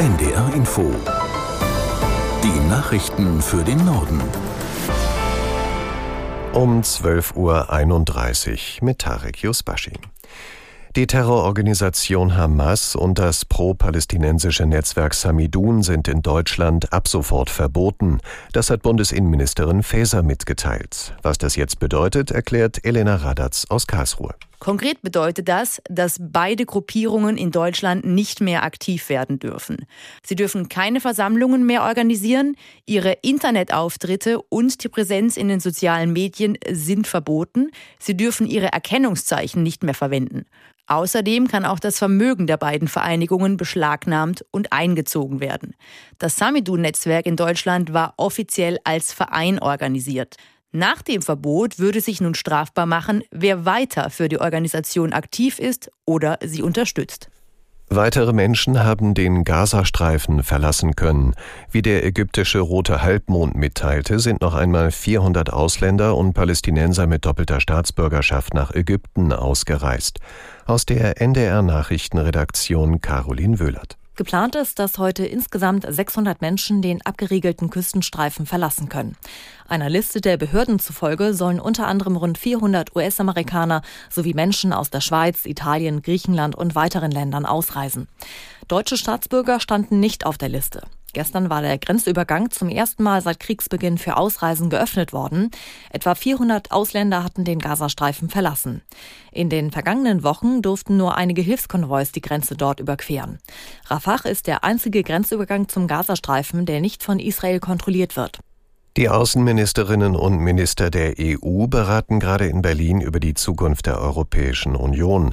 NDR Info. Die Nachrichten für den Norden. Um 12.31 Uhr mit Tarek Yusbashi. Die Terrororganisation Hamas und das pro-palästinensische Netzwerk Samidun sind in Deutschland ab sofort verboten. Das hat Bundesinnenministerin Faeser mitgeteilt. Was das jetzt bedeutet, erklärt Elena Radatz aus Karlsruhe. Konkret bedeutet das, dass beide Gruppierungen in Deutschland nicht mehr aktiv werden dürfen. Sie dürfen keine Versammlungen mehr organisieren, ihre Internetauftritte und die Präsenz in den sozialen Medien sind verboten, sie dürfen ihre Erkennungszeichen nicht mehr verwenden. Außerdem kann auch das Vermögen der beiden Vereinigungen beschlagnahmt und eingezogen werden. Das Samidun-Netzwerk in Deutschland war offiziell als Verein organisiert. Nach dem Verbot würde sich nun strafbar machen, wer weiter für die Organisation aktiv ist oder sie unterstützt. Weitere Menschen haben den Gazastreifen verlassen können. Wie der ägyptische Rote Halbmond mitteilte, sind noch einmal 400 Ausländer und Palästinenser mit doppelter Staatsbürgerschaft nach Ägypten ausgereist. Aus der NDR Nachrichtenredaktion Caroline Wöhlert. Geplant ist, dass heute insgesamt 600 Menschen den abgeriegelten Küstenstreifen verlassen können. Einer Liste der Behörden zufolge sollen unter anderem rund 400 US-Amerikaner sowie Menschen aus der Schweiz, Italien, Griechenland und weiteren Ländern ausreisen. Deutsche Staatsbürger standen nicht auf der Liste. Gestern war der Grenzübergang zum ersten Mal seit Kriegsbeginn für Ausreisen geöffnet worden. Etwa 400 Ausländer hatten den Gazastreifen verlassen. In den vergangenen Wochen durften nur einige Hilfskonvois die Grenze dort überqueren. Rafah ist der einzige Grenzübergang zum Gazastreifen, der nicht von Israel kontrolliert wird. Die Außenministerinnen und Minister der EU beraten gerade in Berlin über die Zukunft der Europäischen Union.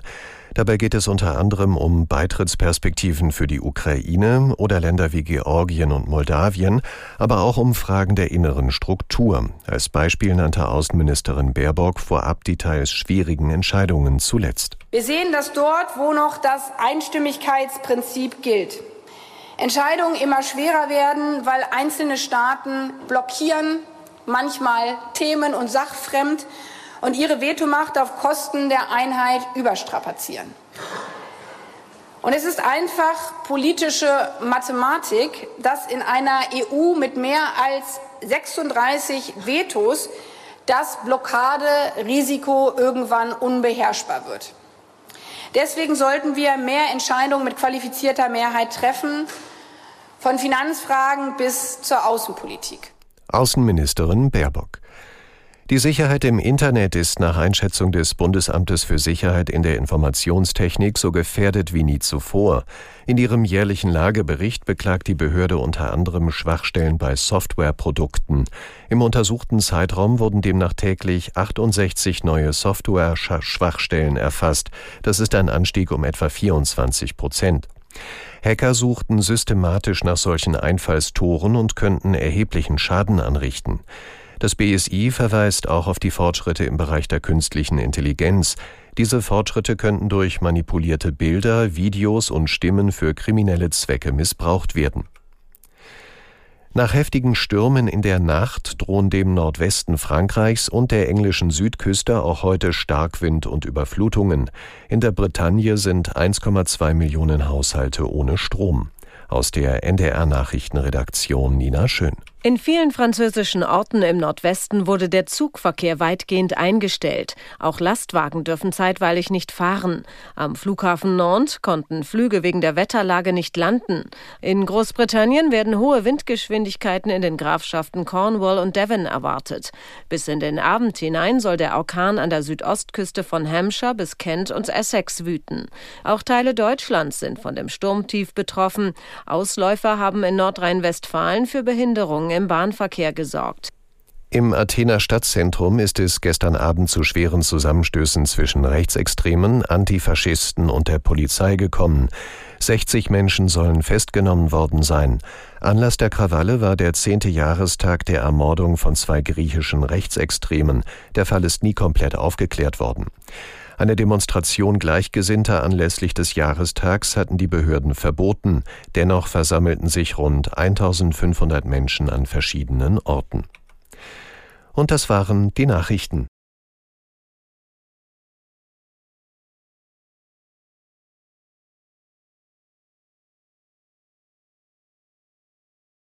Dabei geht es unter anderem um Beitrittsperspektiven für die Ukraine oder Länder wie Georgien und Moldawien, aber auch um Fragen der inneren Struktur. Als Beispiel nannte Außenministerin Baerbock vorab die teils schwierigen Entscheidungen zuletzt. Wir sehen, dass dort, wo noch das Einstimmigkeitsprinzip gilt, Entscheidungen immer schwerer werden, weil einzelne Staaten blockieren, manchmal themen- und sachfremd und ihre Vetomacht auf Kosten der Einheit überstrapazieren. Und es ist einfach politische Mathematik, dass in einer EU mit mehr als 36 Vetos das Blockaderisiko irgendwann unbeherrschbar wird. Deswegen sollten wir mehr Entscheidungen mit qualifizierter Mehrheit treffen, von Finanzfragen bis zur Außenpolitik. Außenministerin Baerbock. Die Sicherheit im Internet ist nach Einschätzung des Bundesamtes für Sicherheit in der Informationstechnik so gefährdet wie nie zuvor. In ihrem jährlichen Lagebericht beklagt die Behörde unter anderem Schwachstellen bei Softwareprodukten. Im untersuchten Zeitraum wurden demnach täglich 68 neue Software-Schwachstellen erfasst. Das ist ein Anstieg um etwa 24 Prozent. Hacker suchten systematisch nach solchen Einfallstoren und könnten erheblichen Schaden anrichten. Das BSI verweist auch auf die Fortschritte im Bereich der künstlichen Intelligenz. Diese Fortschritte könnten durch manipulierte Bilder, Videos und Stimmen für kriminelle Zwecke missbraucht werden. Nach heftigen Stürmen in der Nacht drohen dem Nordwesten Frankreichs und der englischen Südküste auch heute Starkwind und Überflutungen. In der Bretagne sind 1,2 Millionen Haushalte ohne Strom. Aus der NDR Nachrichtenredaktion Nina Schön. In vielen französischen Orten im Nordwesten wurde der Zugverkehr weitgehend eingestellt. Auch Lastwagen dürfen zeitweilig nicht fahren. Am Flughafen Nantes konnten Flüge wegen der Wetterlage nicht landen. In Großbritannien werden hohe Windgeschwindigkeiten in den Grafschaften Cornwall und Devon erwartet. Bis in den Abend hinein soll der Orkan an der Südostküste von Hampshire bis Kent und Essex wüten. Auch Teile Deutschlands sind von dem Sturmtief betroffen. Ausläufer haben in Nordrhein-Westfalen für Behinderungen im Bahnverkehr gesorgt. Im Athener Stadtzentrum ist es gestern Abend zu schweren Zusammenstößen zwischen Rechtsextremen, Antifaschisten und der Polizei gekommen. 60 Menschen sollen festgenommen worden sein. Anlass der Krawalle war der zehnte Jahrestag der Ermordung von zwei griechischen Rechtsextremen. Der Fall ist nie komplett aufgeklärt worden. Eine Demonstration Gleichgesinnter anlässlich des Jahrestags hatten die Behörden verboten. Dennoch versammelten sich rund 1500 Menschen an verschiedenen Orten. Und das waren die Nachrichten.